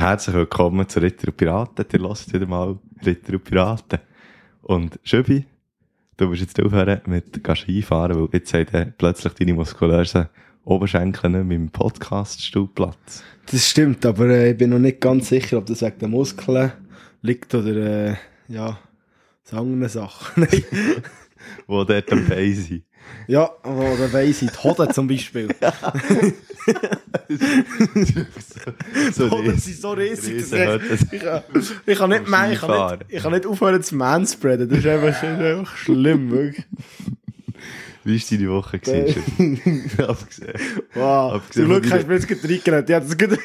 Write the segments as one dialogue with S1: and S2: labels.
S1: Herzlich willkommen zu Ritter und Piraten. Ihr hört wieder mal Ritter und Piraten. Und Schöbi, du musst jetzt aufhören mit Skifahren, weil jetzt haben plötzlich deine muskulösen Oberschenkel nicht mehr im Podcast-Stuhlplatz.
S2: Das stimmt, aber äh, ich bin noch nicht ganz sicher, ob das wegen den Muskeln liegt oder, äh, ja, so anderen Sachen.
S1: Wo dort am Bein sind.
S2: Ja, oder weiss ich, die Hoden zum Beispiel.
S1: so
S2: Die Hoden sind so riesig, dass ich, ich, kann- ich, kann nicht, mehr, ich, kann nicht, ich kann nicht aufhören zu manspreaden. Das ist einfach, das ist einfach schlimm, wirklich.
S1: Wie war deine Woche? gewesen, Schöbi? Ich hab's gesehen.
S2: Wow.
S1: Abgesehen
S2: Zum Glück hast du mir jetzt reingeredet. Ja, das gut.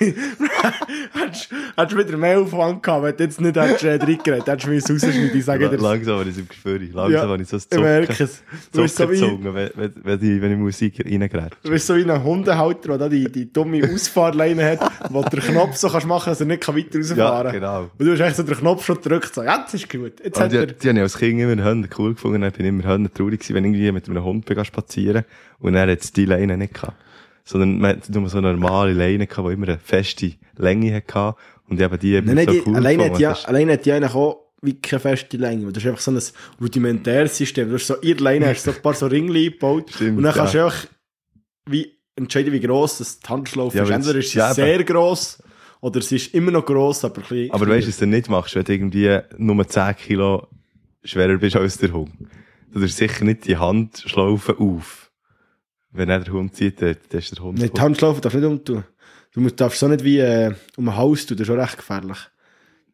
S2: Hättest du wieder mehr Aufwand gehabt, wenn du jetzt nicht hättest äh, reingeredet hättest du mir rausschneiden. Ich sage dir,
S1: Langsam habe ich es im Gespür. Langsam
S2: Ja,
S1: habe ich so ein
S2: ich merke
S1: Zucken.
S2: es. Du bist so
S1: Zuckerzunge, wenn, wenn, wenn, ich, wenn ich Musik reingrätsche.
S2: du bist so wie ein Hundehalter, der die, die dumme Ausfahrleine hat, wo du den Knopf so kannst machen, dass er nicht weiter
S1: Ja,
S2: rausfahren kann.
S1: genau.
S2: Und du hast echt so den Knopf schon gedrückt, so, ja, das ist gut. Jetzt hat
S1: die,
S2: er,
S1: die habe ich als Kind immer Hunde cool gefunden. Ich bin immer traurig gewesen, wenn ich irgendwie mit einem Hund bin spazieren und er hat die Leine nicht gehabt. Sondern man hat nur so eine normale Leine gehabt, die immer eine feste Länge hatte. Und habe die immer
S2: nein, nein,
S1: so
S2: die,
S1: cool
S2: alleine hat
S1: gefunden.
S2: ja, alleine hat die eigentlich auch wie keine feste Länge. Das ist einfach so ein rudimentäres System. Du hast so, der Leine hast so ein paar so Ringli eingebaut.
S1: Stimmt,
S2: und dann kannst
S1: ja.
S2: du einfach wie entscheiden, wie gross das die Handschlaufe
S1: Ja,
S2: ist. Entweder ist sie
S1: ja, eben.
S2: sehr gross oder sie ist immer noch gross, aber ein bisschen.
S1: Aber weißt du, was du nicht machst, wenn du irgendwie nur 10 Kilo schwerer bist als der Hund? Tust sicher nicht die Handschlaufe auf. Wenn er der Hund zieht, dann ist der Hund.
S2: Nein, die Handschlaufe darfst du nicht umtun. Du musst, darfst so nicht wie äh, um ein Haus tun, das ist schon recht gefährlich.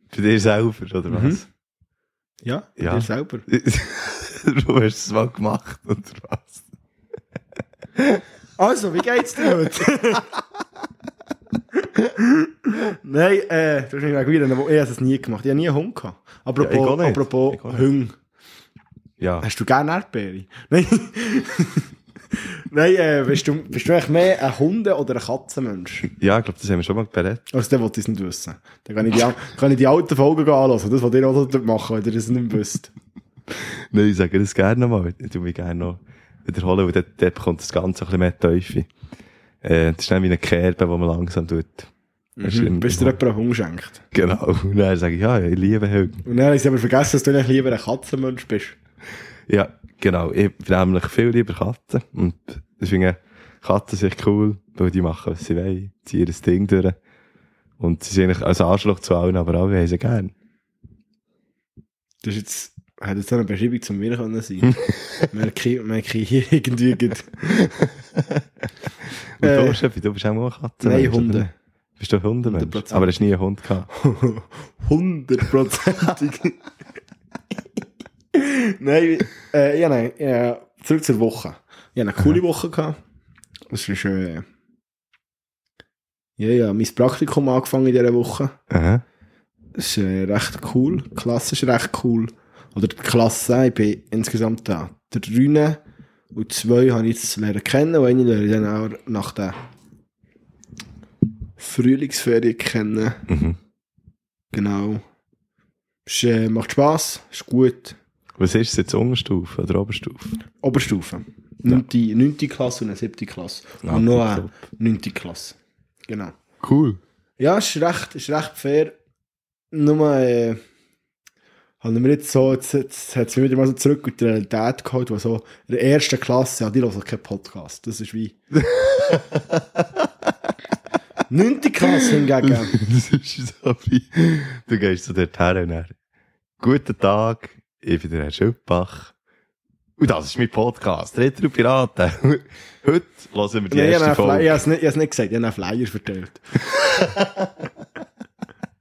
S1: Für dich selber, oder
S2: Mhm.
S1: was?
S2: Ja, bei
S1: Ja.
S2: dir selber.
S1: du hast es mal gemacht, oder was?
S2: Also, wie geht's dir heute? Nein, äh, du hast mich wieder, ich habe es nie gemacht. Ich habe nie einen Hund gehabt. Apropos,
S1: Ja, nicht.
S2: apropos
S1: nicht.
S2: Hunde.
S1: Ja.
S2: Hast du gerne Erdbeere? Nein. Nein, äh, bist du, bist du eigentlich mehr ein Hunde- oder ein Katzenmensch?
S1: Ja, ich glaube, das haben wir schon mal berät.
S2: Also, der wollte ich es nicht wissen. Dann kann ich die, an- kann ich die alten Folgen anhören. Das, was ihr auch dort machen, wenn ihr das nicht wisst.
S1: Nein, ich sage das gerne nochmal. Ich tue mich gerne noch wiederholen, weil dort, dort bekommt das Ganze ein bisschen mehr Teufel. Äh, das ist dann wie eine Kerbe, die man langsam tut.
S2: Mhm. Bis dir jemand einen Hund schenkt.
S1: Genau. Und dann sage ich, ja, ich liebe Hunde.
S2: Und dann habe ich aber vergessen, dass du eigentlich lieber ein Katzenmensch bist.
S1: Ja, genau. Ich bin nämlich viel lieber Katzen. Und deswegen Katzen sind cool, weil die machen, was sie wollen, ziehen das Ding durch. Und sie sind eigentlich als Arschloch zu allen, aber alle haben sie gern.
S2: Das ist jetzt, hätte jetzt eine Beschreibung zum mir können sein. merke, ich- merke ich hier irgendwie. gut.
S1: Und
S2: Äh,
S1: du, Schöpfi, du bist auch mal eine Katze.
S2: Nein,
S1: oder?
S2: Hunde.
S1: Bist du ein Hundemensch?
S2: 100%.
S1: Aber hast nie einen Hund gehabt.
S2: Hundertprozentig. nein, äh, ja, nein, ja, zurück zur Woche. Ich hatte eine coole Woche. Gehabt. Das ist, äh, ja, ja, mein Praktikum angefangen in dieser Woche.
S1: Aha.
S2: Das ist äh, recht cool. Die Klasse ist recht cool. Oder die Klasse, ich bin insgesamt da. Der drei und zwei habe ich jetzt lernen kennen und eine lerne ich dann auch nach der Frühlingsferien kennen.
S1: Mhm.
S2: Genau. Es äh, macht Spass, ist gut.
S1: Was ist es jetzt, Unterstufe oder Oberstufe?
S2: Oberstufe. Neunte, neunte Klasse und eine siebte Klasse.
S1: Ah,
S2: und noch eine
S1: top.
S2: neunte Klasse. Genau.
S1: Cool.
S2: Ja, ist recht, ist recht fair. Nur, äh, haben wir jetzt so, jetzt, jetzt hat es mich wieder mal so zurück in die Realität geholt, wo so in der ersten Klasse, ja, die hören keinen Podcast. Das ist wie. Neunte Klasse hingegen.
S1: das ist so wie, du gehst zu dort her und dann, guten Tag, ich bin der Herr Schöppach. Und das ist mein Podcast, und Piraten. Heute hören wir die
S2: ich
S1: erste
S2: habe
S1: Folge.
S2: ich habe es nicht, ich nicht gesagt, ich habe einen Flyer verteilt.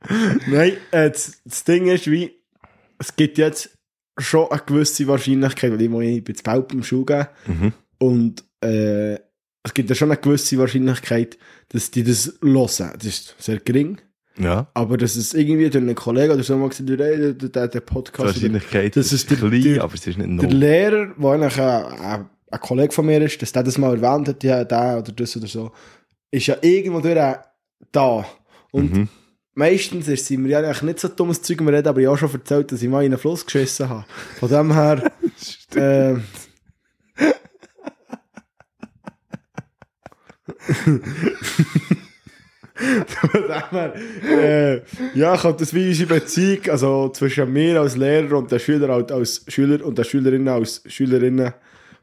S2: Nein, äh, das, das Ding ist, wie, es gibt jetzt schon eine gewisse Wahrscheinlichkeit, weil ich, ich bin zu Belp im Schule geben,
S1: Mhm.
S2: und äh, es gibt ja schon eine gewisse Wahrscheinlichkeit, dass die das hören. Das ist sehr gering.
S1: Ja,
S2: Aber dass es irgendwie durch einen Kollegen oder so mal hey, der, der, der Podcast,
S1: Wahrscheinlichkeit
S2: Das
S1: ist,
S2: ist der-
S1: klein,
S2: der-
S1: aber es ist nicht
S2: der
S1: null.
S2: Lehrer, der eigentlich ein, ein, Kollege von mir ist, dass der das mal erwähnt hat, ja, der oder das oder so, ist ja irgendwo durch äh, da. Und
S1: Mhm.
S2: meistens ist sie mir ja eigentlich nicht so dummes Zeug mehr reden, aber ich habe schon erzählt, dass ich mal in einen Fluss geschissen habe. Von dem her, ähm, Von dem her, äh, ja, kommt das wie unsere Beziehung, also zwischen mir als Lehrer und der Schüler halt als Schüler und der Schülerinnen als Schülerinnen,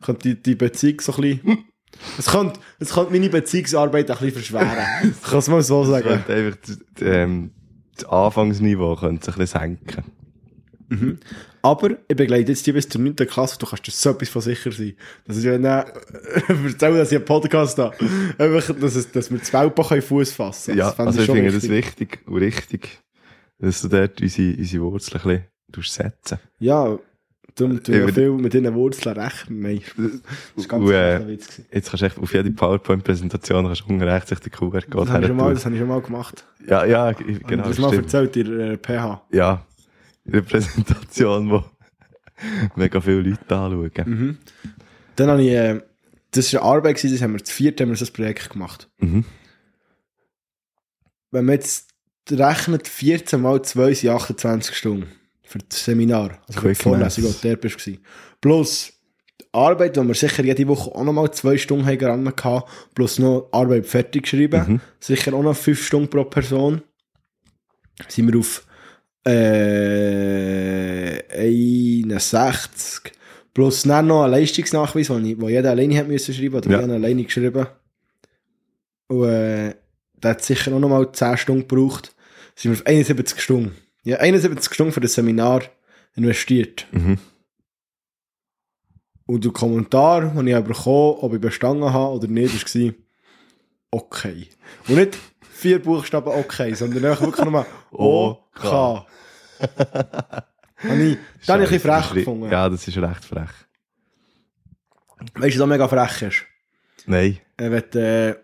S2: kommt die, die Beziehung so ein bisschen, es könnte, es könnte meine Beziehungsarbeit ein bisschen verschweren. Ich kann es mal so
S1: Es
S2: sagen.
S1: könnte einfach das, ähm, das Anfangsniveau könnte sich ein bisschen senken.
S2: Aber ich begleite jetzt die bis zur 9. Klasse, du kannst dir so etwas von sicher sein. Das ist ja nicht, erzähl, dass ich einen Podcast habe. Einfach, dass, es, dass wir das Welpen Fuß fassen können.
S1: Ja,
S2: fände
S1: also ich finde das
S2: wichtig.
S1: wichtig und richtig, dass du dort unsere, unsere Wurzeln ein bisschen setzen.
S2: Ja, darum tun
S1: Ich
S2: wir viel mit diesen Wurzeln rechnen. Nein, das ist ganz
S1: Und,
S2: äh,
S1: äh,
S2: Witz. gewesen.
S1: Jetzt kannst du echt auf jede PowerPoint-Präsentation du rechts sich den QR-Code
S2: Das habe ich, schon mal-
S1: her
S2: das habe ich schon mal gemacht.
S1: Ja, ja, ich-
S2: Genau,
S1: genau,
S2: das mal erzählt in der äh, PH.
S1: Ja, in der Präsentation, wo mega viele Leute anschauen.
S2: Mhm. Dann habe ich, äh, das war eine Arbeit, das haben wir zu viert haben wir so ein Projekt gemacht.
S1: Mhm.
S2: Wenn man jetzt rechnet, 14 mal 2 sind 28 Stunden für das Seminar. Also für die Vorlesung, die du bist. Plus Arbeit, die wir sicher jede Woche auch nochmal 2 Stunden haben gehabt, plus noch Arbeit fertig geschrieben.
S1: Mhm.
S2: Sicher auch noch 5 Stunden pro Person. Sind wir auf äh, 61. Plus dann noch ein Leistungsnachweis, den jeder alleine hat müssen schreiben, oder
S1: Ja.
S2: ich habe alleine geschrieben. Und äh, der hat sicher auch noch mal 10 Stunden gebraucht. Sind wir auf 71 Stunden. Ja, 71 Stunden für das Seminar investiert.
S1: Mhm.
S2: Und der Kommentar, den ich bekommen ob ich bestanden habe oder nicht, war okay. Und nicht vier Buchstaben okay, sondern einfach wirklich nochmal OK. habe ich, das habe ich ein bisschen frech gefunden.
S1: Ja, das ist recht frech.
S2: Weißt du, was mega frech ist?
S1: Nein.
S2: Äh, wenn, äh,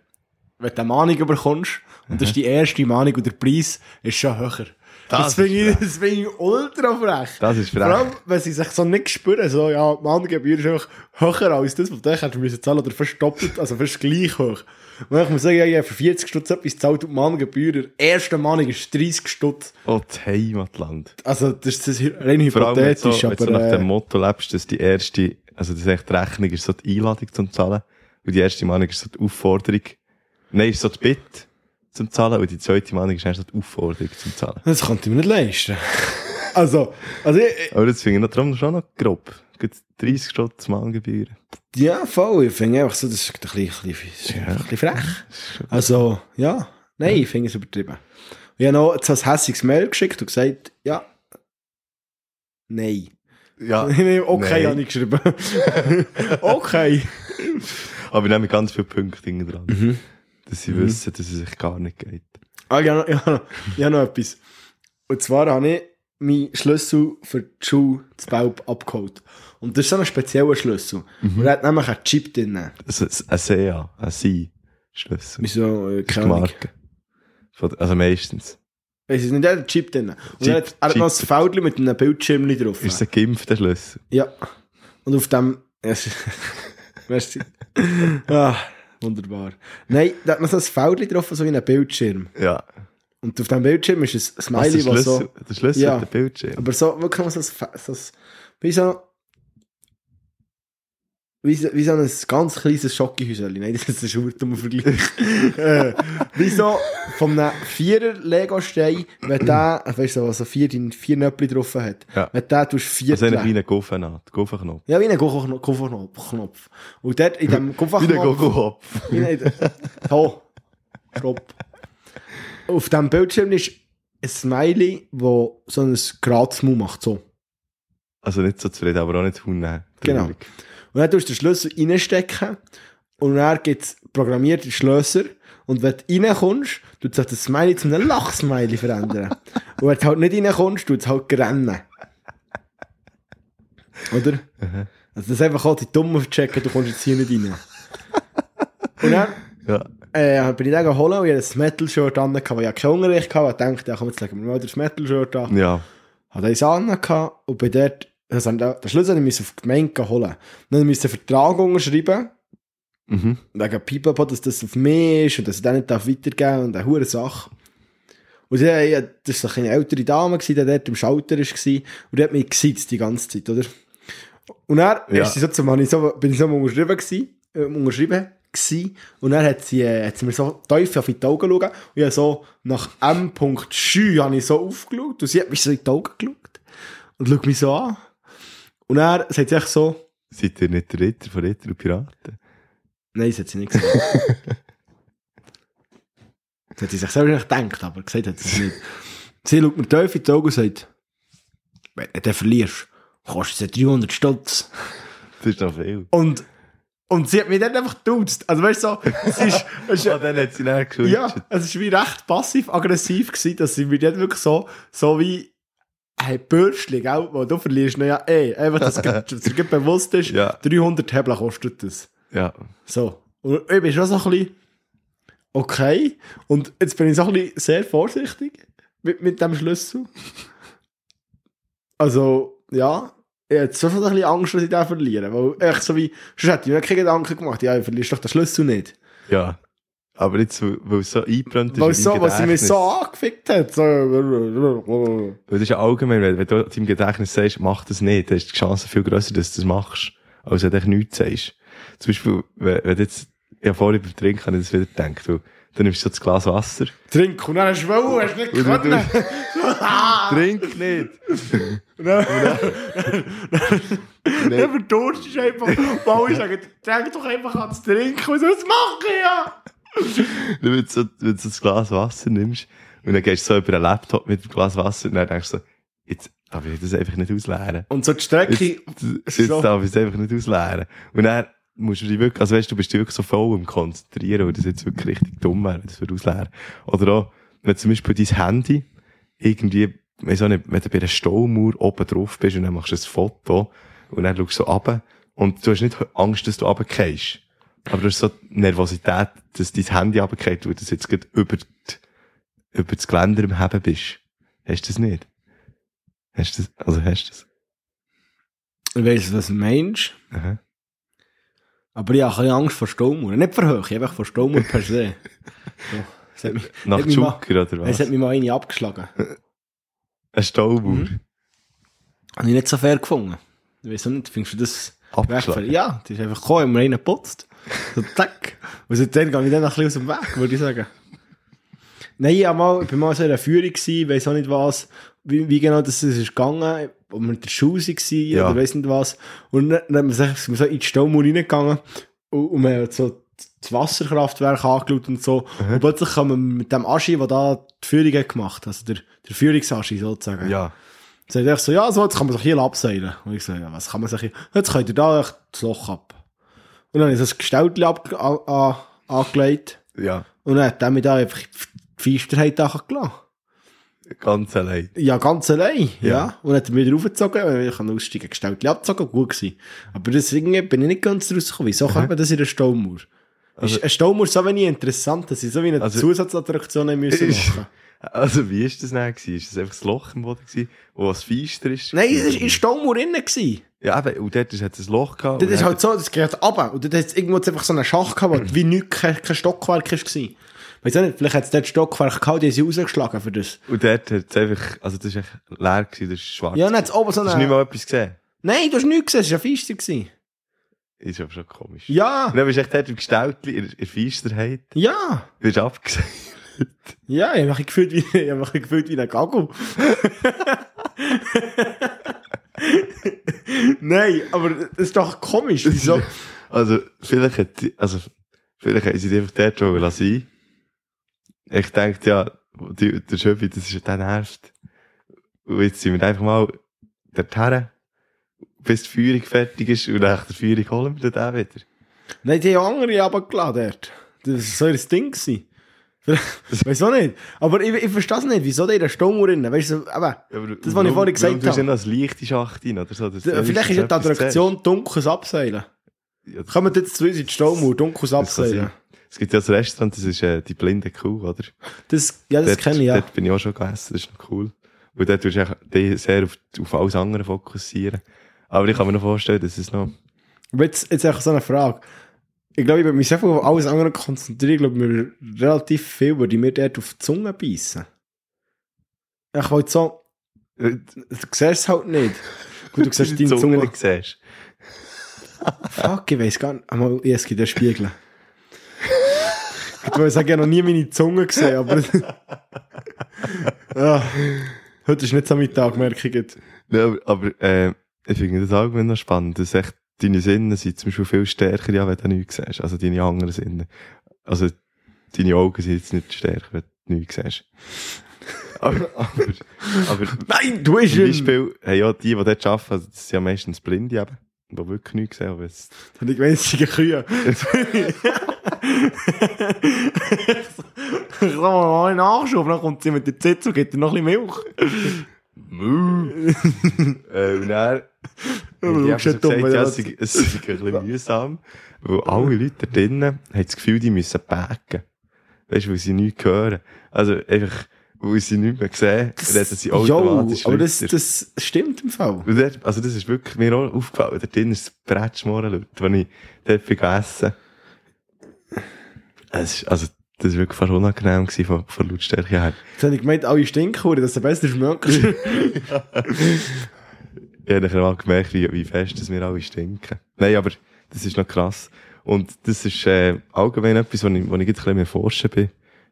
S2: wenn du eine Mahnung bekommst, und das ist die erste Mahnung und der Preis ist schon höher. Das, finde
S1: ist
S2: ich,
S1: frech.
S2: ich ultra frech.
S1: Das ist
S2: Vor
S1: frech.
S2: allem, wenn sie sich so nicht spüren, so, ja, die Mahngebühr ist einfach höher als das, was du hättest müssen zahlen, oder fast doppelt, also fast gleich hoch. Und ich muss sagen, ja, ich habe für 40 Stutz etwas gezahlt und die Mahngebühr, der erste Mahnung ist 30 Stutz.
S1: Oh, das Heimatland.
S2: Also, das ist das rein
S1: Vor allem, wenn so,
S2: hypothetisch,
S1: wenn du
S2: aber,
S1: nach dem
S2: äh,
S1: Motto lebst, dass die erste, also das ist echt die Rechnung, ist so die Einladung zum Zahlen. Und die erste Mahnung ist so die Aufforderung. Nein, ist so die Bitte zum Zahlen. Und die zweite Mahnung ist erst die Aufforderung zum Zahlen.
S2: das konnte ich mir nicht leisten. also, also, ich,
S1: Aber das finde ich noch, darum schon noch grob. Gibt 30 Stutz Mahngebühren.
S2: Ja, voll. Ich finde einfach so, das ist ein bisschen, ein bisschen, ein bisschen frech. Also, ja. Nein, ich finde es übertrieben. Ich habe noch ein hässiges Mail geschickt und gesagt, ja. Nein.
S1: Ja.
S2: okay,
S1: Nein.
S2: habe ich geschrieben. okay.
S1: Aber ich nehme ganz viele Punkte dran.
S2: Mhm.
S1: Dass sie wissen, dass es sich gar nicht geht.
S2: Ah, ich habe noch, ich habe noch, ich habe noch etwas. Und zwar habe ich meinen Schlüssel für die Schule zu Belp abgeholt. Und das ist so ein spezieller Schlüssel. Und er hat nämlich einen Chip drin.
S1: Also, ein SEA, ein Sie-Schlüssel.
S2: Wieso, äh,
S1: Das ist
S2: keine.
S1: Marke. Also meistens.
S2: Es ist nicht der Chip drin. Und
S1: Chip-
S2: er hat, er hat noch ein. Feldchen mit einem Bildschirm drauf.
S1: Ist ein geimpfter Schlüssel?
S2: Ja. Und auf dem. Ja, Merci. ah, wunderbar. Nein, da hat noch so ein Feldchen drauf, so wie ein Bildschirm.
S1: Ja.
S2: Und auf dem Bildschirm ist ein
S1: Was,
S2: Smiley,
S1: der
S2: was
S1: Schlüssel,
S2: so.
S1: der Schlüssel
S2: Ja.
S1: hat den Bildschirm.
S2: Aber so, wirklich so ein. So ein wie so. Wie so, wie so ein ganz kleines Schokihäuschen. Nein, das ist ein schurtummer Vergleich. äh, wie so von einem Vierer-Lego-Stein, wenn der, weißt du, so vier, vier Nöppel drauf hat.
S1: Ja.
S2: Wenn der tust vier
S1: Also eine kleine Guffennaht, Guffenknopf.
S2: Ja, wie ein. Kofferknopf. Knopf. Und dort in dem
S1: Wie. Guffenkopf.
S2: Wie ein- So. Stopp. Auf dem Bildschirm ist ein Smiley, wo so ein Grazmu macht, so.
S1: Also nicht so zufrieden, aber auch nicht zu.
S2: Genau. Und dann tust du den Schlüssel reinstecken und dann gibt es programmierte Schlösser und wenn du reinkommst, tut sich das Smiley zu einem Lachsmiley verändern. und wenn du halt nicht reinkommst, tut es halt rennen. Oder? Also das ist einfach auch die Dummen checken, du kommst jetzt hier nicht rein. und dann
S1: Ja.
S2: äh, bin ich dann geholt und ich hatte ein Metal-Shirt an, weil ich keinen Unterricht hatte. Ich dachte, ja, komm, jetzt legen wir mal das Metal-Shirt an.
S1: Ja.
S2: Hatte eins an gehabt und bin dort, also den Schlüssel musste ich auf die Gemeinde holen. Dann musste ich einen Vertrag unterschreiben,
S1: Mhm.
S2: wegen Pipapo, dass das auf mich ist und dass ich den nicht weitergeben darf und eine hure Sache. Und ja, ja, das war eine ältere Dame, die dort im Schalter war und die hat mich gesitzt die ganze Zeit, oder? Und dann
S1: Ja.
S2: ist sie so zum, so, bin ich so unterschrieben gewesen, äh, unterschrieben gewesen. Und dann hat sie, äh, hat sie mir so tief auf die Augen geschaut. Und ich habe so nach M. Schü habe ich so aufgeschaut. Und sie hat mich so in die Augen geschaut. Und schaut mich so an. Und dann sagt sie echt so,
S1: Seid ihr nicht der Ritter von Ritter und Piraten?
S2: nein, das hat sie nicht gesagt. das hat sie sich selber nicht gedacht, aber gesagt hat sie es nicht. Sie schaut mir tief in die Augen und sagt, wenn du den verlierst, kostet es 300 Stutz.
S1: Das ist doch viel.
S2: Und, und sie hat mich dann einfach geduzt. Also weißt du, so, es ist, es ist
S1: Ah, dann hat sie dann
S2: ja, es ist wie recht passiv-aggressiv gewesen, dass sie mir dann wirklich so, so wie, hey, Bürstli, gell, wo du verlierst, na ja, ey, einfach, dass dass dir bewusst ist,
S1: Ja.
S2: 300 Hebel kostet das.
S1: Ja.
S2: So. Und ich bin schon so ein bisschen, okay. Und jetzt bin ich so ein bisschen sehr vorsichtig mit, mit dem Schlüssel. Also, ja, ich hatte schon so ein bisschen Angst, dass ich den verliere. Weil, echt so wie, sonst hätte ich mir keine Gedanken gemacht, ja, ich verlierst doch den Schlüssel nicht.
S1: Ja. Aber jetzt, weil es so eingebrannt ist.
S2: Weil, so, weil sie mich
S1: Gedächtnis.
S2: so angefickt hat. So.
S1: Weil das ist ja allgemein, wenn, du deinem Gedächtnis sagst, mach das nicht, dann ist die Chance viel grösser, dass du das machst, als wenn du nichts sagst. Zum Beispiel, wenn, wenn du jetzt, ja, vorher beim Trinken habe ich das wieder gedacht, weil, dann nimmst du so das Glas Wasser.
S2: Trink und dann hast du wollen, hast du nicht
S1: du-
S2: können.
S1: Trink nicht!
S2: Und dann, dann verdurstest du einfach. Weil ich sage, trink doch einfach ans Trinken. Und so, das mache ich ja.
S1: Wenn du so, wenn du so das Glas Wasser nimmst, und dann gehst du so über einen Laptop mit dem Glas Wasser, und dann denkst du so, jetzt darf ich das einfach nicht ausleeren.
S2: Und so die Strecke.
S1: Jetzt, jetzt
S2: so.
S1: darf ich es einfach nicht ausleeren. Und dann musst du dich wirklich, also weißt du, bist wirklich so voll im Konzentrieren, weil das jetzt wirklich richtig dumm wäre, wenn das ausleeren Oder auch, wenn zum Beispiel dein Handy irgendwie, weiss auch nicht, wenn du bei einer Staumauer oben drauf bist und dann machst du ein Foto und dann schaust du so runter und du hast nicht Angst, dass du runtergehst. Aber du hast so die Nervosität, dass dein Handy runtergeht, weil du jetzt gerade über, die, über das Geländer im Heben bist. Hast du das nicht? Hast du das, also hast du das?
S2: Ich weiss, was du meinst.
S1: Aha.
S2: Aber ich habe ein bisschen Angst vor Staumauern. Nicht vor Höhe, einfach vor Staumauern per se. So. Mich,
S1: Nach Zucker oder was?
S2: es hat mich mal eine abgeschlagen.
S1: Ein Staubauer.
S2: Mhm. Habe ich nicht so fair gefunden. Ich weiß auch nicht, findest du das
S1: Abgeschlagen.
S2: wertvoll? Ja, die ist einfach gekommen, immer einen geputzt. So, zack. Und seitdem gehe ich dann noch ein bisschen aus dem Weg, würde ich sagen. Nein, ich, hab mal, ich bin mal so in einer Führung gewesen, weiss auch nicht was, wie, wie genau das ist gegangen, ob wir mit der Schule waren
S1: Ja.
S2: oder weiss nicht was. Und dann, dann sind wir so in die Staumauer reingegangen und, und wir haben so das Wasserkraftwerk angeschaut und so. Und plötzlich kommen wir mit dem Aschi, der da die Führung hat gemacht, also der, der Führungsaschi sozusagen.
S1: Ja.
S2: Sagt so, ja, so, jetzt kann man sich hier abseilen. Und ich so, ja, was kann man sich hier, jetzt könnt ihr da das Loch ab. Und dann habe ich so ein Gestelltchen ab, angelegt.
S1: Ja.
S2: Und dann hat er mich da einfach die Feisterheit gelassen.
S1: Ganz allein.
S2: Ja, ganz allein, ja.
S1: Ja.
S2: Und dann hat mich wieder aufgezogen, ich kann aussteigen, Gestelltchen abgezogen, gut gewesen. Aber deswegen bin ich nicht ganz rausgekommen. Wieso kommt man das in der Staumauer?
S1: Also-
S2: ist ein Staumauer so wenig interessant, dass ich so wie eine
S1: Also-
S2: Zusatzattraktion müssen machen
S1: Also, wie ist das denn? Ist das einfach das Loch im Boden gewesen, wo was feister ist?
S2: Nein, es war in der Staumauer innen. Gewesen.
S1: Ja, eben, und dort hat es ein Loch gehabt.
S2: Das ist halt so, das geht runter. Und dann hat es irgendwo einfach so einen Schacht gehabt, wo wie nichts, kein, kein Stockwerk war. Weiss auch nicht, vielleicht hat es dort Stockwerk gehabt, die sie rausgeschlagen für das.
S1: Und dort hat es einfach, also das ist echt leer gewesen, das ist schwarz.
S2: Ja, dann hat es oben so
S1: Hast du nicht
S2: eine...
S1: mal etwas gesehen?
S2: Nein, du hast nichts gesehen, es war ein Feister. gewesen.
S1: Ist aber schon komisch.
S2: Ja,
S1: Und dann bist du echt dort im Gestelltli, in der Feisterheit,
S2: ja,
S1: wirst abgesehen.
S2: Ja, ich mich gefühlt wie, ich mich gefühlt wie ein Gagel. Nein, aber das ist doch komisch, wieso?
S1: Also, vielleicht hat, die- also, vielleicht haben sie die einfach dort schon lassen. Ich denke, ja, die, der Schöpfi, das ist der nervt. Und jetzt sind wir einfach mal dorthin, bis die Führung fertig ist, und nach der Führung holen wir den wieder.
S2: Nein, die haben andere runtergeladen dort. Das war so ihr Ding. gewesen. Weiss auch nicht. Aber ich, ich verstehe es nicht, wieso die in der Staumauer rein? Weißt du, eben, Das, was ich vorhin gesagt
S1: Du hast ja
S2: habe.
S1: ein leichte Schacht rein, oder so. dass du
S2: vielleicht ist ja die Attraktion dunkles Abseilen.
S1: Ja,
S2: Kommen jetzt zu uns in die Staumauer, dunkles
S1: das
S2: Abseilen.
S1: Es gibt ja das Restaurant, das ist äh, die blinde Kuh, oder?
S2: Das, ja, das
S1: dort,
S2: kenne ich ja.
S1: Dort bin ich auch schon gegessen, das ist noch cool. Und dort würdest du sehr auf, auf alles andere fokussieren. Aber ich kann mir noch vorstellen, dass es noch...
S2: Aber jetzt, jetzt einfach so eine Frage. Ich glaube, ich würde mich sehr auf alles andere konzentrieren. Ich glaube, mir relativ viel würde ich mir dort auf die Zunge beißen. Ich wollte so,
S1: äh,
S2: du siehst es halt nicht. Gut, du siehst deine Zunge.
S1: nicht siehst.
S2: Fuck, ich weiß gar nicht. Einmal, ja, es gibt ja Spiegel. Ich wollte sagen, ich habe noch nie meine Zunge gesehen, aber... ja. Heute ist nicht so mein Tag, merke ich.
S1: Ja, aber, äh, ich finde das Argument noch spannend, dass echt deine Sinne sind zum Beispiel viel stärker, ja, wenn du nichts siehst. Also deine anderen Sinne. Also deine Augen sind jetzt nicht stärker, wenn du nichts siehst. aber, aber, aber
S2: Nein, du bist
S1: zum. Beispiel, hey, ja, die, die dort arbeiten, also das sind ja meistens Blinde eben, die wirklich nichts sehen. Aber es,
S2: Und ich Kühe. Ich mal, einen Nachschub, dann kommt sie mit der Zitze und gibt dir noch ein bisschen Milch.
S1: äh, und dann,
S2: du
S1: ich habe
S2: ja
S1: gesagt, ja, es es sei ein bisschen mühsam, weil alle Leute da drinnen haben das Gefühl, die müssen backen. Weißt du, weil sie nichts hören. Also einfach, weil sie nichts mehr sehen, reden sie
S2: Jo,
S1: automatisch
S2: aber das, das stimmt im Fall.
S1: Also das ist wirklich mir auch aufgefallen. Da drin ist das Bretschmoren, Leute, wenn ich dort bin gegessen. Es ist, also, das war wirklich fast unangenehm gewesen von, von Lautstärke her.
S2: Jetzt habe ich gemeint, alle Stinkhuren, dass du besser schmeckst.
S1: Ich habe mal gemerkt, wie, wie fest dass wir alle stinken. Nein, aber das ist noch krass. Und das ist äh, allgemein etwas, wo ich, wo ich jetzt ein bisschen mehr forschen bin.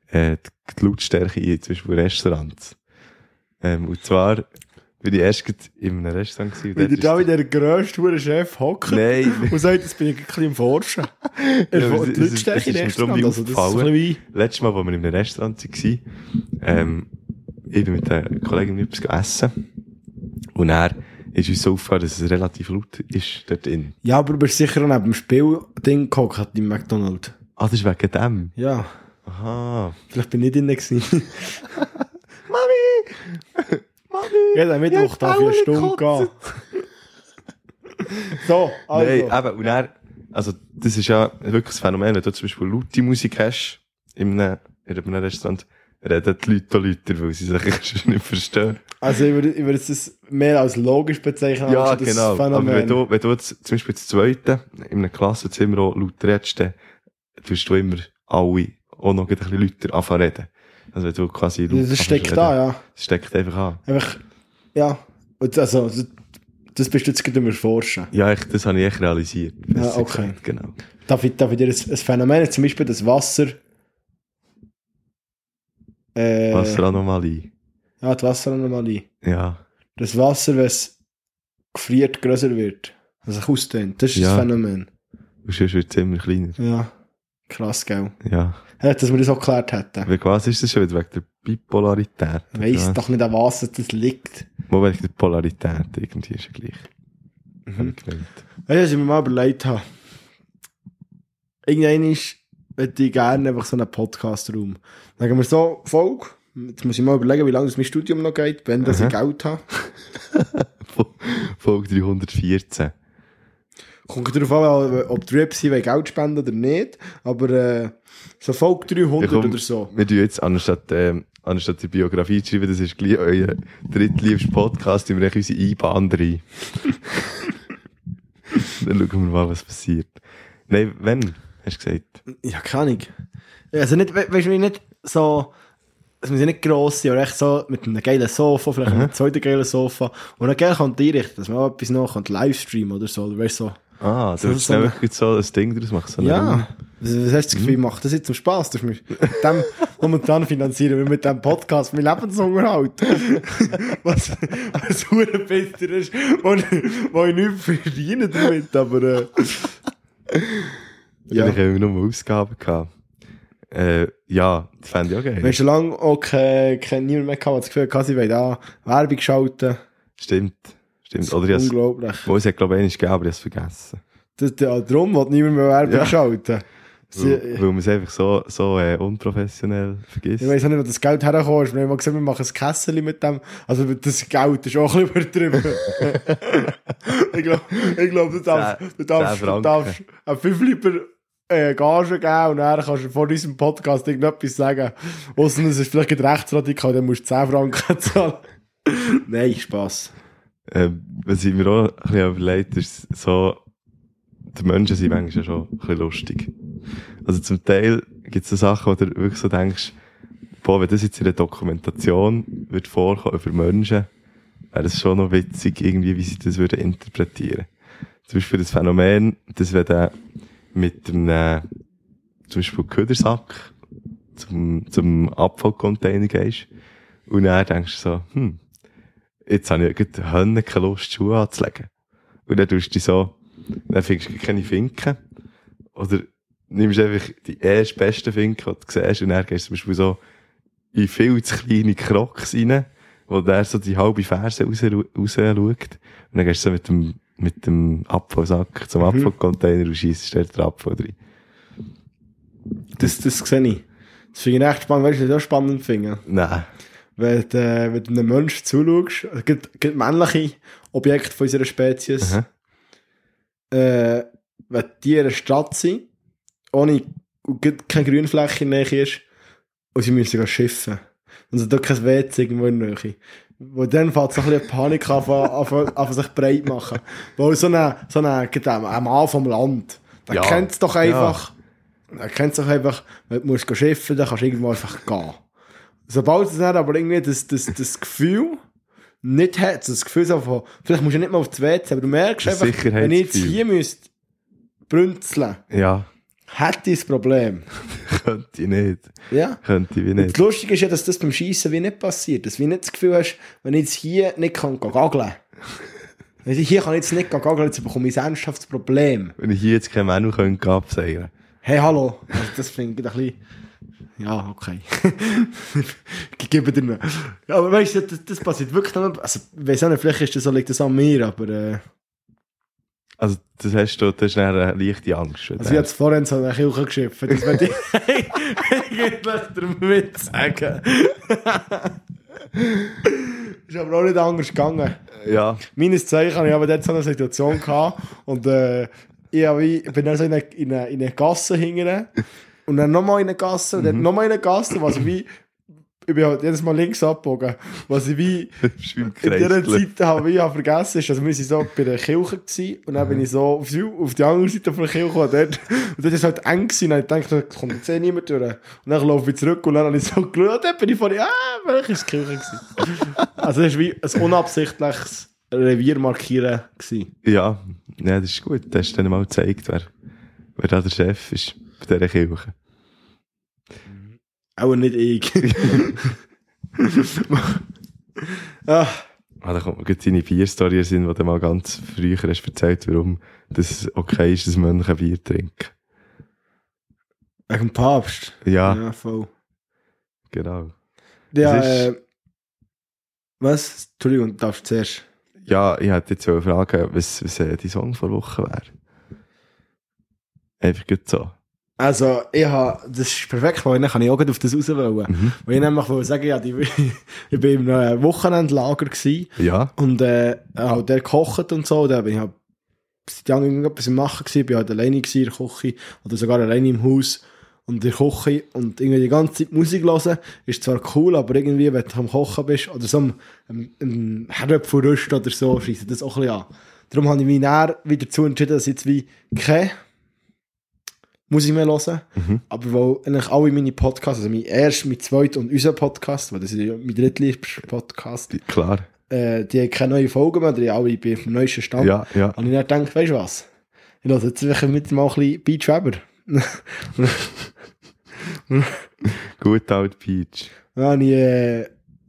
S1: Äh, die, die Lautstärke in zum Beispiel Restaurants. Ähm, und zwar bin ich erst in einem Restaurant gewesen.
S2: Wenn der da wieder der grösste Chef hockt
S1: Nein,
S2: und sagt, jetzt bin ich ein bisschen im Forschen. Er
S1: Ja,
S2: die Lautstärke in
S1: mir darum
S2: Restaurant,
S1: nie
S2: also das ist ein wie...
S1: letztes Mal, als wir in einem Restaurant waren, ähm, ich bin mit der Kollegin etwas essen. Und er ist uns so aufgefallen, dass es relativ laut ist dort drin.
S2: Ja, aber du bist sicher neben dem Spielding gehockt im McDonald's.
S1: Ah, das ist wegen dem.
S2: Ja,
S1: Aha.
S2: vielleicht bin ich nicht drin gewesen.
S1: Mami! Mami!
S2: Jeden Mittwoch darf ich eine Stunde gehen. so, also.
S1: Nein, eben, und er, also, das ist ja wirklich das Phänomen, wenn du zum Beispiel laute Musik hast, in einem, in einem Restaurant, reden die Leute auch lauter, weil sie sich nicht verstehen.
S2: Also ich würde, ich würde es mehr als logisch bezeichnen.
S1: Ja,
S2: als das
S1: genau. Aber
S2: Phänomen.
S1: wenn du, wenn du jetzt zum Beispiel das Zweite in einem Klassenzimmer auch laut redest, dann tust du immer alle auch noch ein bisschen lauter anfangen reden. Also wenn du quasi laut
S2: das steckt da, ja.
S1: Das steckt einfach an.
S2: Einfach, ja. Und also, das- das bist du jetzt gerade am Erforschen.
S1: Ja, ich, das habe ich echt realisiert.
S2: Ja, okay.
S1: gesagt, Genau.
S2: Darf ich, darf ich dir ein, ein Phänomen, zum Beispiel das Wasser, äh,
S1: Wasseranomalie.
S2: ja, die Wasseranomalie.
S1: Ja.
S2: Das Wasser, wenn es gefriert, größer wird. Also sich ausdehnt. Das ist
S1: Ja.
S2: das Phänomen.
S1: Und sonst wird es immer kleiner.
S2: Ja. Krass, gell?
S1: Ja.
S2: Ja, dass wir das auch geklärt hätten.
S1: Wegen was ist das schon wieder? Wegen der Bipolarität?
S2: Weiss
S1: ja.
S2: doch nicht, an was das liegt.
S1: Mal wegen der Polarität. Irgendwie ist ja gleich.
S2: Mhm.
S1: ich gemeint.
S2: Was ich mir mal überlegt habe? Irgendwann ist, hätte ich gerne einfach so einen Podcast-Raum. Sagen wir so, Folge. Jetzt muss ich mal überlegen, wie lange das mein Studium noch geht, wenn das ich. Geld habe.
S1: Fol- Folge 314.
S2: Kommt darauf an, ob die Rips Geld spenden oder nicht. Aber äh, so Folge 300
S1: Ja, komm,
S2: oder so.
S1: Wir tun jetzt, anstatt, ähm, anstatt die Biografie zu schreiben, das ist gleich euer drittliebster Podcast, tun wir unsere IBAN rein. Dann schauen wir mal, was passiert. Nein, wenn? Hast du gesagt?
S2: Ja, keine Ahnung. Also nicht, we weißt du, nicht so, es muss ja nicht gross sein, aber echt so mit einem geilen Sofa, vielleicht mit einem zweiten geilen Sofa. Und dann geil kann einrichten, dass man auch etwas noch kann, Livestream oder so, oder weißt du, so.
S1: Ah, du willst
S2: so
S1: schnell so ein Ding draus machen. So.
S2: Ja. Was, was hast du das Gefühl,
S1: Mhm.
S2: macht das jetzt zum Spass? Das mit dem momentan finanzieren wir mit dem Podcast mein Lebensunterhalt. was, was bitter ist, wo, ich- wo ich nichts verdiene damit, aber, äh,
S1: Ja. Ich habe nur Ausgaben gehabt. Äh, ja, das fände ich auch geil.
S2: Wir haben schon lange auch kein, kein niemand mehr gehabt, das Gefühl hatte, sie wollen da Werbung schalten.
S1: Stimmt. Stimmt. Oder ich has-
S2: Unglaublich.
S1: Wo es hat, glaube ich, gegeben, aber ich habe es vergessen.
S2: Das, ja, darum will niemand mehr Werbung
S1: Ja.
S2: schalten. Sie,
S1: Weil, weil man es einfach so, so äh, unprofessionell vergisst.
S2: ich weiss auch nicht, wo das Geld hergekommen ist. Wir haben mal gesagt, wir machen ein Kessel mit dem. Also das Geld ist auch ein bisschen übertrieben. ich glaube, ich glaub, du darfst, du darfst, du darfst einen 5 Liter äh, Gage geben und dann kannst du vor diesem Podcast irgendetwas sagen. Ausser es ist vielleicht rechtsradikal, dann musst du 10 Franken zahlen. Nein, Spass.
S1: Ähm, was ich mir auch ein bisschen überlegt, ist so, die Menschen sind manchmal schon ein bisschen lustig. Also zum Teil gibt es so Sachen, wo du wirklich so denkst, boah, wenn das jetzt in einer Dokumentation wird vorkommen über Menschen, wäre es schon noch witzig, irgendwie, wie sie das würden interpretieren. Zum Beispiel das Phänomen, dass wenn du mit einem, zum Beispiel Ködersack zum, zum Abfallcontainer gehst. Und dann denkst du so, hm, jetzt habe ich Hönne keine Lust, Schuhe anzulegen. Und dann tust du so, dann findest du keine Finken. Oder nimmst einfach die erst besten Finken, die du siehst, und dann gehst du zum Beispiel so in viel zu kleine Crocs rein, wo der so die halbe Ferse raus, raus schaut. Und dann gehst du so mit dem, mit dem Abfallsack zum
S2: Mhm.
S1: Abfallcontainer und schießt dort den Abfall drin.
S2: Das, das sehe ich. Das finde ich echt spannend. Weißt du, ich auch spannend finde?
S1: Nein.
S2: Wenn du, äh, einem Menschen zuschaust, also gerade, gerade männliche Objekte von unserer Spezies,
S1: Aha.
S2: äh, wenn die in einer Stadt sind, ohne keine Grünfläche in der Nähe ist, und sie müssen gehen schiffen. Und sie dort kein WC irgendwo in der Nähe. Wo dann fängt so ein bisschen Panik an, an sich breit machen. Weil so ein so eine, gerade ein Mann vom Land, der
S1: Ja.
S2: kennt es doch einfach, der kennt es doch einfach, wenn du musst schiffen, dann kannst du irgendwo einfach gehen. Sobald es dann aber irgendwie das, das, das Gefühl nicht hat, das Gefühl so von, vielleicht musst du nicht mal auf das WC, aber du merkst einfach, wenn ich jetzt hier müsste brünzeln,
S1: Ja,
S2: hätte ich das Problem.
S1: könnte ich nicht.
S2: Ja.
S1: Könnte ich wie
S2: Und
S1: nicht.
S2: das Lustige ist ja, dass das beim Schießen wie nicht passiert. Dass du nicht das Gefühl hast, wenn ich jetzt hier nicht kann gehen gageln Wenn ich hier kann ich jetzt nicht gehen gageln, jetzt bekomme ich ein ernsthaftes Problem.
S1: Wenn ich hier jetzt kein Menü könnte abseilen
S2: Hey, hallo. Also das finde ich ein bisschen... Ja, okay. ich gebe dir noch. Ja, aber weißt du, das, das passiert wirklich nur... Also, ich weiss auch nicht, vielleicht ist das, liegt das an mir, aber... Äh,
S1: Also, das hast du, das ist eine leichte Angst.
S2: also ich habe vorhin so eine Kirche geschifft. Das werde ich damit sagen. ist aber auch nicht anders gegangen.
S1: ja,
S2: Meines Zeichen habe ich aber dort so eine Situation gehabt und äh, ich, ich bin dann so in eine, in eine, in eine Gasse hingegangen und dann nochmal in eine Gasse und dann nochmal in eine Gasse, was wie, ich bin halt jedes Mal links abgebogen, was ich wie in dieser. Zeit habe ich habe vergessen, ist, also wir sind so bei der Kirche gewesen, und dann bin ich so auf die, auf die andere Seite von der Kirche und dort, und dort ist es halt eng gewesen, und ich dachte, da kommt jetzt eh niemand durch. Und dann laufe ich zurück und dann habe ich so geschaut, und dort bin ich von, ah, welche ist die Kirche gewesen? also das war wie ein unabsichtliches Revier markieren gewesen.
S1: Ja, ja, das ist gut. Das hast du dann mal gezeigt, wer, wer da der Chef ist bei dieser Kirche.
S2: Auch nicht ich. ah,
S1: Ah, da kommt mir deine Bierstory sind, die du mal ganz früher hast erzählt, warum das okay ist, dass Mönche Bier trinken.
S2: wegen dem Papst.
S1: Ja,
S2: Ja, voll.
S1: genau.
S2: Ja,
S1: ist-
S2: äh, was? Entschuldigung, darfst du zuerst.
S1: Ja, ich hätte jetzt fragen, was, was äh, die Song vor Woche wäre. Einfach gut so.
S2: Also, ich habe, das ist perfekt, weil dann kann ich auch auf das raus wollen.
S1: Mhm.
S2: Weil ich nämlich wollte sagen, ja, die, ich bin in einem Wochenendlager gewesen
S1: Ja,
S2: und äh, halt der gekocht und so, da bin ich halt seit Jahren irgendetwas im Machen gewesen, bin halt alleine gewesen in der Küche oder sogar alleine im Haus und in der Küche und irgendwie die ganze Zeit Musik hören, ist zwar cool, aber irgendwie, wenn du am Kochen bist oder so am, am, am Herdöpfelrüsten oder so, scheisst das auch ein bisschen an. Darum habe ich mich näher wieder dazu entschieden, dass ich jetzt wie keine Musik mehr hören.
S1: Mhm.
S2: Aber weil eigentlich alle meine Podcasts, also mein erster, mein zweiter und unser Podcast, weil das ist ja mein drittliebster Podcast,
S1: die- klar.
S2: äh, die haben keine neuen Folgen mehr, die alle bei dem neuesten Stand.
S1: Ja, ja.
S2: Und ich gedacht, weißt du was? Ich lasse jetzt einfach mit mal ein bisschen Beach Weber.
S1: Gut alt Peach.
S2: Dann habe ich, äh,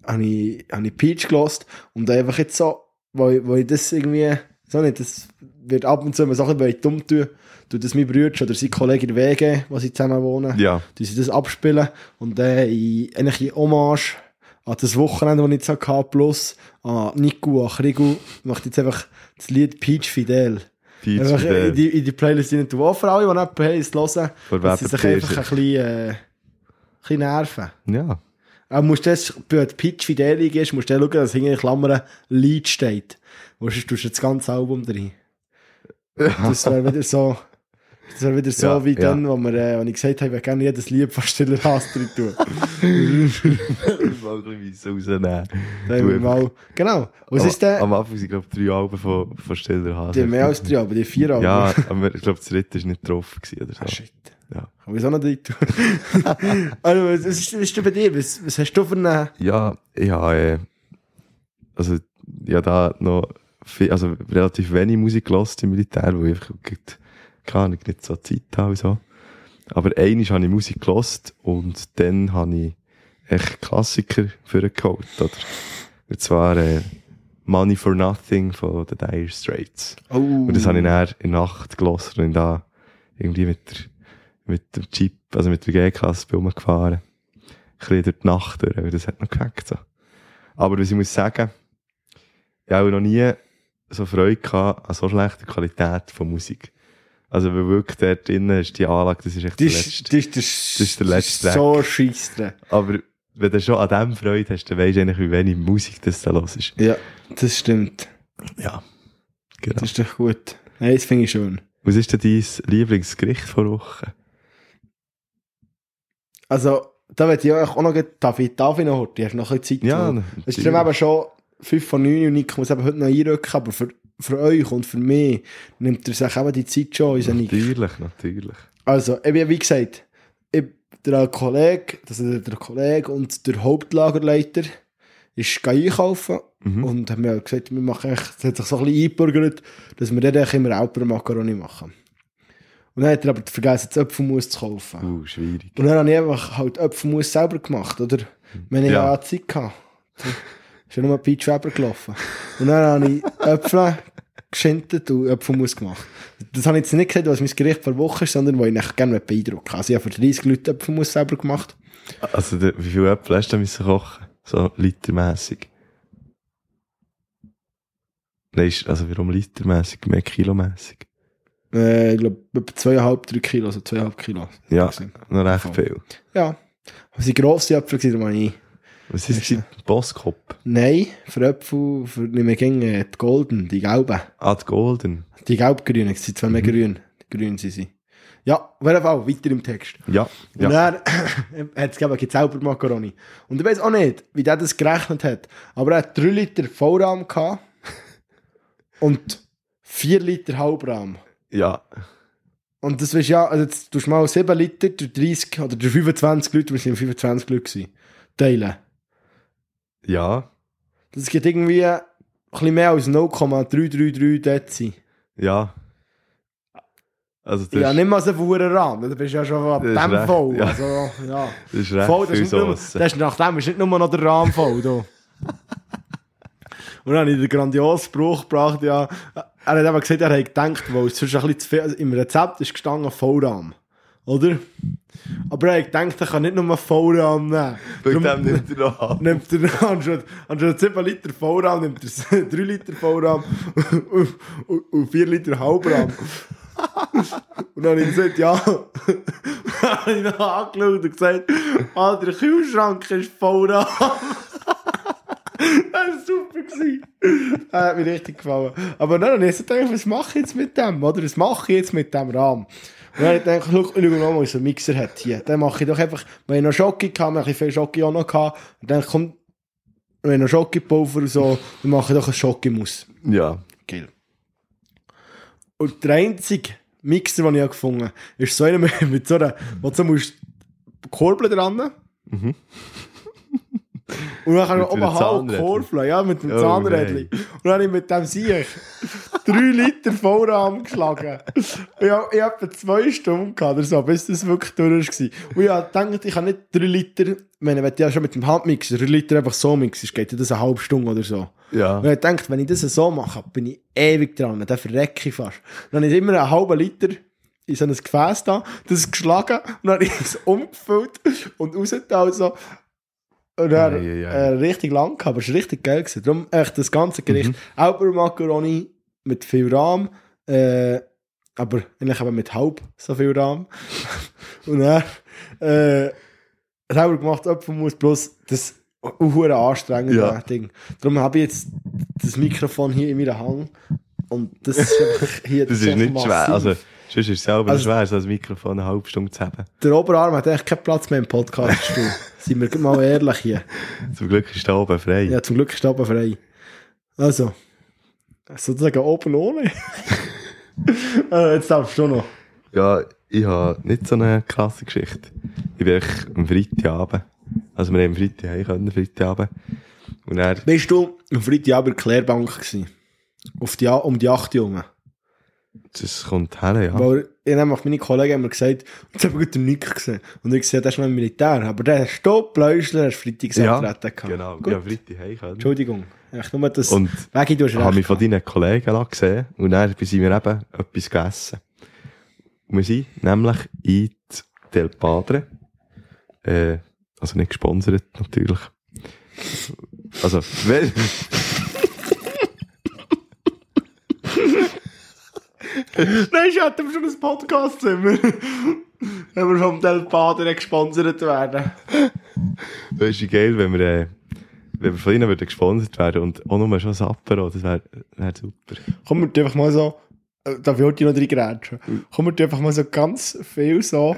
S2: habe ich, habe ich Peach gelost und einfach jetzt so, weil, weil ich das irgendwie, so nicht, das wird ab und zu immer Sachen, ich dumm tue, tut das mein Bruder oder sein Kollege in WG, wo sie zusammen wohnen,
S1: Ja,
S2: die sie das abspielen und dann in, eigentlich in Hommage an das Wochenende, das ich jetzt hatte, plus an Nico, an Krigu, macht jetzt einfach das Lied Peach Fidel.
S1: Peach
S2: Einfach in
S1: Fidel.
S2: die, in die Playlist rein tun. Auch für alle, die nicht haben, es hören, dass sie sich einfach ein bisschen, äh, ein bisschen nerven.
S1: Ja,
S2: Aber musst du das, wenn du Pitch Fideli gehst, musst du schauen, dass hinter in Klammern Lied steht. Wo sonst tust du das ganze Album drin. Das wäre wieder so, das wäre wieder so
S1: Ja,
S2: wie
S1: ja.
S2: dann, wo, wir, äh, wo ich gesagt habe, ich will gerne jedes Lied von Stiller Hass drin tun.
S1: mal ein bisschen rausnehmen. Du,
S2: mal, genau. Was
S1: am,
S2: ist der?
S1: Am Anfang sind, glaube ich, drei Alben von, von Stiller Hase.
S2: Die haben mehr als drei, aber die vier Alben.
S1: Ja, aber ich glaube, das dritte war nicht drauf gewesen oder so.
S2: Ah, shit.
S1: Ja.
S2: Kann ich auch noch drin tun? also, was ist, was ist denn bei dir? Was, was hast du für eine...
S1: Ja, ich habe, äh, also, ich habe da noch viel, also relativ wenig Musik gehört im Militär, weil ich einfach, keine Ahnung, nicht so Zeit habe so. Aber einmal habe ich Musik gelost und dann habe ich echt Klassiker für geholt, oder? Und zwar äh, Money for Nothing von den Dire Straits.
S2: Oh.
S1: Und das habe ich dann in der Nacht gelost und da irgendwie mit der, mit dem Jeep, also mit der G-Klasse rumgefahren. Ein bisschen durch die Nacht durch, das hat noch geweckt, so. Aber was ich muss sagen, ich habe noch nie so Freude gehabt an so schlechter Qualität von Musik. Also, weil wirklich dort drinnen ist die Anlage, das ist echt
S2: Das
S1: der
S2: ist,
S1: letzte.
S2: das ist, das
S1: das ist der letzte Track.
S2: So dran.
S1: Aber wenn du schon an dem Freude hast, dann weisst du eigentlich, wie wenig Musik das da los ist.
S2: Ja, das stimmt.
S1: Ja. Genau.
S2: Das ist doch gut. Nein, das finde ich schön.
S1: Was ist denn dein Lieblingsgericht vor Woche?
S2: Also, da wird ich auch noch, darf ich noch heute? Hast du noch ein bisschen Zeit?
S1: Ja,
S2: Es ist dann eben schon 5 von 9 und ich muss eben heute noch einrücken, aber für, für euch und für mich nimmt er sich eben die Zeit schon, Nick.
S1: Natürlich, natürlich.
S2: Also, eben, wie gesagt, ich, der Kollege, also der Kollege und der Hauptlagerleiter ist einkaufen
S1: Mhm.
S2: und haben mir gesagt, wir machen echt, es hat sich so ein bisschen eingebürgert, dass wir dann immer Alper Macaroni machen. Und dann hat er aber vergessen, das Apfelmus zu kaufen.
S1: Uh, schwierig.
S2: Und dann habe ich einfach halt Apfelmus selber gemacht, oder? Wenn ich
S1: Ja.
S2: ja Zeit hatte. Ist ja nur Peach Weber gelaufen. Und dann habe ich Äpfel geschintet und Apfelmus gemacht. Das habe ich jetzt nicht gesagt, was mein Gericht per Woche ist, sondern wo ich nachher gerne beeindrucken kann. Also ich habe für 30 Leute Apfelmus selber gemacht.
S1: Also, wie viele Äpfel hast du müssen kochen? So litermässig. Nein, also warum litermässig? Mehr kilomässig?
S2: Äh, ich glaube, etwa 2,5, 3 Kilo, also 2,5 Kilo.
S1: Ja, noch recht viel.
S2: Ja. Aber sie grosse Äpfel gewesen, da meine ich.
S1: Was ist die Bosskop?
S2: Nein, für Äpfel, für, nicht mehr äh, die Golden, die gelben.
S1: Ah, die Golden.
S2: Die gelb-grünen, sie sind zwar mehr
S1: Mhm.
S2: grün. Grün sind sie. Ja, auf jeden Fall, weiter im Text.
S1: Ja,
S2: Und
S1: ja.
S2: dann hat es gegeben, selber Macaroni. Und ich weiß auch nicht, wie der das gerechnet hat. Aber er hat 3 Liter Vollrahm gehabt und 4 Liter Halbrahm.
S1: Ja.
S2: Und das ist ja, also jetzt tust du mal 7 Liter durch 30 oder durch 25 Leute, wir sind 25 Leute gewesen, teilen.
S1: Ja.
S2: Das gibt irgendwie ein bisschen mehr als 0,333 Dezi.
S1: Ja. Also, das,
S2: Ja, nicht mal so Rahmen, da bist du ja schon ab dem
S1: recht,
S2: voll.
S1: ja.
S2: Also, ja.
S1: das ist recht
S2: Voll, das
S1: viel
S2: ist, nur, das ist nach dem ist nicht nur noch der Rahmen voll. Da. Und dann habe ich den grandiosen Spruch gebracht, ja, er hat eben gesagt, er hat gedacht, weil es sonst ein bisschen zu viel, also im Rezept ist gestanden Vollrahmen. Oder? Aber er hat gedacht, er kann nicht nur Vollrahmen nehmen. Darum
S1: dem nimmt er an.
S2: nimmt er anstatt, anstatt 7 Liter Vollrahmen, nimmt er 3 Liter Vollrahmen und, und, und 4 Liter Halbrahmen. Und dann habe ich gesagt, ja. dann habe ich noch angeschaut und gesagt, ah, der Kühlschrank ist da. das war super. gewesen. Das hat mir richtig gefallen. Aber dann habe ich so gedacht, was mache ich jetzt mit dem? Oder was mache ich jetzt mit dem Rahmen? Und dann habe ich schau, schau mal, was ein Mixer hat hier. Dann mache ich doch einfach, wenn ich noch Schoki hatte, habe ich viel Schoki auch noch gehabt. Und dann kommt, wenn ich noch Schokipulver und so, dann mache ich doch ein Schokimus.
S1: Ja.
S2: Geil. Und der einzige Mixer, den ich gefunden habe, ist so einer mit, mit so einer, wo du so musst kurbeln dran.
S1: Mhm.
S2: Und dann kann ich oben halb kurbeln, ja, mit dem
S1: Oh,
S2: Zahnrädchen. Und dann habe ich mit dem Sieg drei Liter Vollrahmen geschlagen. Und ich habe habe etwa zwei Stunden gehabt oder so, bis das wirklich durch war. Und ich habe gedacht, ich kann nicht drei Liter, ich meine, wenn du ja schon mit dem Handmixer drei Liter einfach so mixst, geht ja das eine halbe Stunde oder so.
S1: Ja.
S2: Und ich dachte, wenn ich das so mache, bin ich ewig dran, dann verrecke ich fast. Dann habe ich immer einen halben Liter in so ein Gefäß da, das geschlagen und dann habe ich es umgefüllt und rausgetan so.
S1: Ei.
S2: äh, richtig lang gehabt, aber es war richtig geil. Gewesen. Darum echt das ganze Gericht.
S1: Mhm.
S2: Auch Macaroni mit viel Rahm, äh, aber eigentlich eben mit halb so viel Rahm. und dann äh, selber gemacht Apfelmus plus das hure anstrengend
S1: Ja.
S2: Ding. Darum habe ich jetzt das Mikrofon hier in meiner Hand und das ist hier
S1: Das ist nicht schwer.
S2: massiv.
S1: Also, sonst ist es selber
S2: Also-
S1: schwer, so ein Mikrofon eine halbe Stunde zu haben.
S2: der Oberarm hat echt keinen Platz mehr im Podcast-Stuhl. Seien wir mal ehrlich hier.
S1: Zum Glück ist da oben frei.
S2: Ja, zum Glück ist der oben frei. Also, sozusagen oben ohne. äh, jetzt darfst du noch.
S1: Ja, ich habe nicht so eine krasse Geschichte. Ich bin echt am Freitagabend. Also, wir haben am Freitag können, Freitagabend. Und er,
S2: Bist du am Freitagabend in der Klärbank gewesen? Auf die, um die 8 Jungen.
S1: das kommt her, ja.
S2: Weil ich habe meine Kollegen mir gesagt, jetzt haben wir gut den Nick gesehen. Und ich sehe, der ist noch im Militär. Aber der Stopp, Bläusler, hast Freitag
S1: Ja. Genau,
S2: Gut.
S1: ja, Freitag heim können.
S2: Entschuldigung. Echt nur das,
S1: Und
S2: Wegi, du hast
S1: habe mich von deinen Kollegen gesehen und dann sind wir eben etwas gegessen. Und wir sind nämlich in Del Padre, äh, also nicht gesponsert natürlich. Also, wenn,
S2: Nein, ich hatte schon ein Podcast-Zimmer. Wenn wir vom Del Padre gesponsert werden.
S1: das ist geil, wenn wir, äh, wenn wir von ihnen würden gesponsert werden und auch nur schon ein Apero, das wäre wär super.
S2: Komm, wir tun einfach mal so, äh, da will ich noch drin grätschen. Komm, wir tun einfach mal so ganz viel so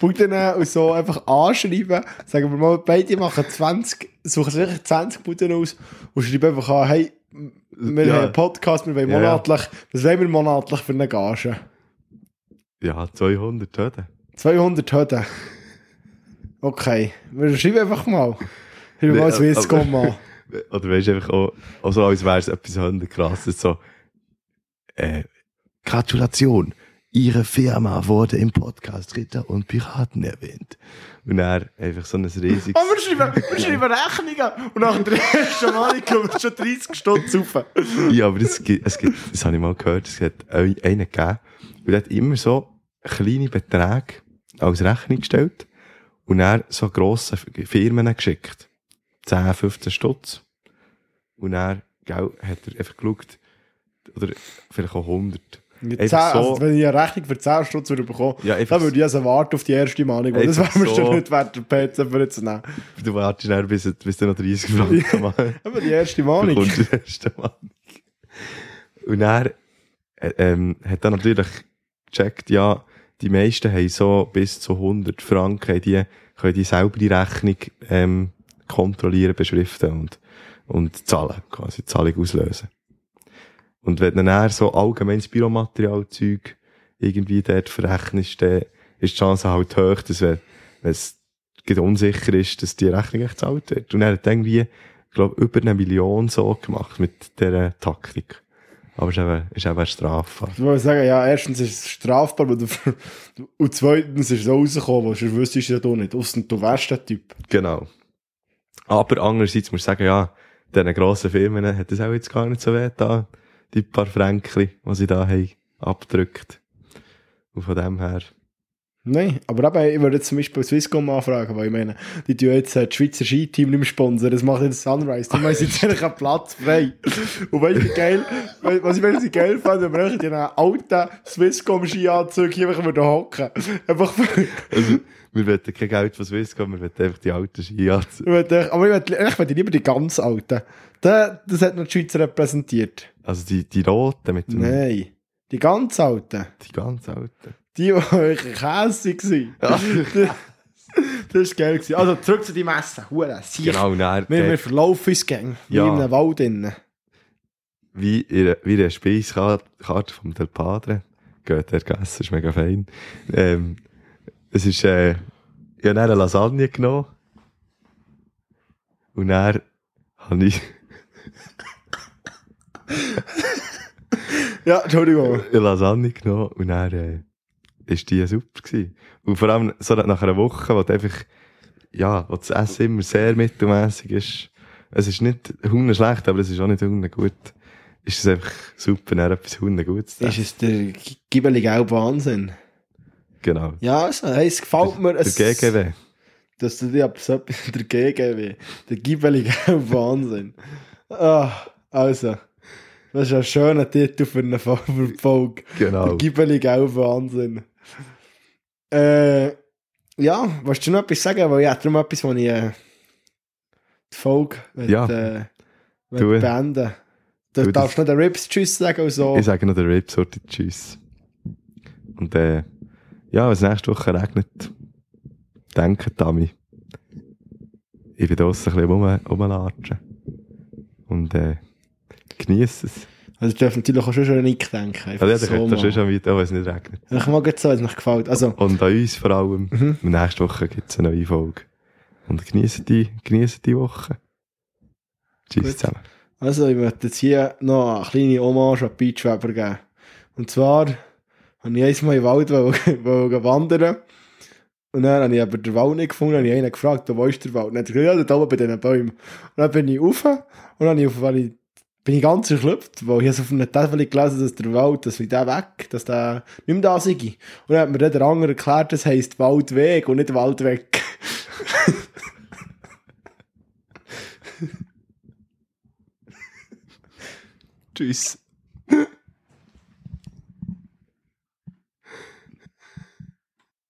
S2: Buden und so einfach anschreiben. Sagen wir mal, beide machen 20, suchen sich wirklich 20 Buden aus und schreiben einfach an, hey, wir
S1: Ja.
S2: haben einen Podcast, wir wollen
S1: Ja,
S2: monatlich, was wollen wir monatlich für eine Gage?
S1: Ja, 200 Töten.
S2: 200 Hütten. Okay, wir schreiben einfach mal. Schreiben
S1: Nee,
S2: mal ein
S1: aber-
S2: Swisscom an.
S1: Oder weißt du einfach auch, auch so, als wäre es etwas krasses, so, äh, Gratulation, Ihre Firma wurde im Podcast Ritter und Piraten erwähnt. Und er einfach so ein riesiges,
S2: Oh, wir schreiben, wir schreiben Rechnungen und nach der ersten Mal kommen wir schon 30 Stunden rauf.
S1: ja, aber es gibt, es gibt, das habe ich mal gehört, es hat einen gegeben, und der hat immer so kleine Beträge als Rechnung gestellt und er so grosse Firmen geschickt. 10, 15 Stutz. Und er, gell, hat er einfach geschaut, oder vielleicht auch 100.
S2: Zehn,
S1: Einfach so-
S2: also, wenn ich eine Rechnung für 10 Stunden würde bekommen,
S1: Ja,
S2: dann würde ich also warten auf die erste Mahnung. Das wäre mir
S1: so.
S2: schon nicht wert, der PC für jetzt zu nehmen.
S1: Du wartest dann, bis, bis du noch 30 Franken machst.
S2: Aber die erste Mahnung.
S1: bekommst die erste Mahnung. Und er äh, ähm, hat dann natürlich gecheckt, ja, die meisten haben so bis zu 100 Franken, die, können die selber die Rechnung ähm, kontrollieren, beschriften und, und zahlen, quasi die Zahlung auslösen. Und wenn dann eher so allgemeines Büromaterialzeug irgendwie dort verrechnest, dann ist die Chance halt hoch, dass wenn, wenn es unsicher ist, dass die Rechnung echt gezahlt wird. Und er hat irgendwie, ich glaube, über eine Million so gemacht mit dieser Taktik. Aber es ist eben, ist eben strafbar.
S2: Ich wollte sagen, ja, erstens ist es strafbar, du, und zweitens ist es auch rausgekommen, weil sonst wüsstest du ja du nicht. Ausser du wärst der Typ.
S1: Genau. Aber andererseits muss ich sagen, ja, diesen grossen Firmen hat das auch jetzt gar nicht so weh da die paar Fränkli, die sie da haben, abgedrückt. Und von dem her,
S2: Nein, aber eben, ich würde jetzt zum Beispiel Swisscom anfragen, weil ich meine, die tun jetzt äh, das Schweizer Skiteam nicht mehr sponsern, das macht jetzt Sunrise, die haben jetzt eigentlich einen Platz frei. Und weißt du, geil, was ich wenn sie geil fand, wir echt in einem alten Swisscom-Skianzug hier einfach würden hocken. Einfach, für-
S1: also, wir wollen kein Geld von Swisscom, wir wollen einfach die alten Ski
S2: ich möchte- aber ich möchte, ich möchte lieber die ganz alten. Der, das hat noch die Schweiz repräsentiert.
S1: Also die, die roten mit dem,
S2: Nein, die ganz alten.
S1: die ganz alten.
S2: Die, die wirklich Käse waren. Das war geil. gewesen. Also zurück zu die Messe. Hure.
S1: Genau, dann,
S2: Wir, wir verlaufen uns gegen. Wie
S1: Ja.
S2: in einem Wald innen.
S1: wie, in, wie eine Speiskarte vom Del Padre, geht der gegessen, ist mega fein. Ähm, es ist, äh, ich habe eine Lasagne genommen. Und dann habe ich
S2: Ja, Entschuldigung.
S1: eine Lasagne genommen und dann äh, ist die super gewesen. Und vor allem so nach einer Woche, wo einfach, ja, wo das Essen immer sehr mittelmässig ist. Es ist nicht Hunde schlecht, aber es ist auch nicht Hunde gut. Ist es einfach super, dann etwas Hunde Gutes
S2: ist der gibbelige Wahnsinn.
S1: Genau.
S2: Ja, also, hey, es gefällt mir.
S1: Der
S2: Es,
S1: GGW.
S2: Dass du dir so etwas der GGW. Der gibbelige Wahnsinn. Ah, also. Das ist ein schöner Titel für eine Folge.
S1: Genau.
S2: Der gibbelige Wahnsinn. Äh, ja, willst du noch etwas sagen? Weil ich hätte noch etwas, wo ich äh, die Folge will,
S1: Ja.
S2: äh, will
S1: Tu.
S2: beenden Du darfst noch den Rips Tschüss sagen und so.
S1: Ich sage noch der Ripsorte Tschüss. Und äh, ja, wenn es nächste Woche regnet, denkt an mich. Ich bin draussen ein bisschen rum, rumlatschen. Und äh, genieße es.
S2: Also ich darf natürlich auch schon an Nick denken.
S1: Also, ja,
S2: so
S1: dann könnt ihr schon wieder, auch wenn es nicht regnet.
S2: Ich mag jetzt so, wenn es mir gefällt. Also,
S1: Und an uns vor allem.
S2: Mhm.
S1: Nächste Woche gibt es eine neue Folge. Und genieße die, genieße die Woche. Tschüss
S2: Gut.
S1: zusammen.
S2: also ich möchte jetzt hier noch eine kleine Hommage an Beach Weber geben. Und zwar habe ich einmal im Wald wandern. Und dann habe ich aber den Wald nicht gefunden, habe ich einen gefragt, wo ist der Wald? Und dann hat gesagt, ja, da oben bei diesen Bäumen. Und dann bin ich rauf und dann habe ich auf, weil ich, bin ich ganz erschlüpft, weil ich auf einer Tafel gelesen, dass der Wald, dass wir den weg, dass der nicht mehr da sei. Und dann hat mir dann der andere erklärt, das heisst Waldweg und nicht Waldweg.
S1: Tschüss.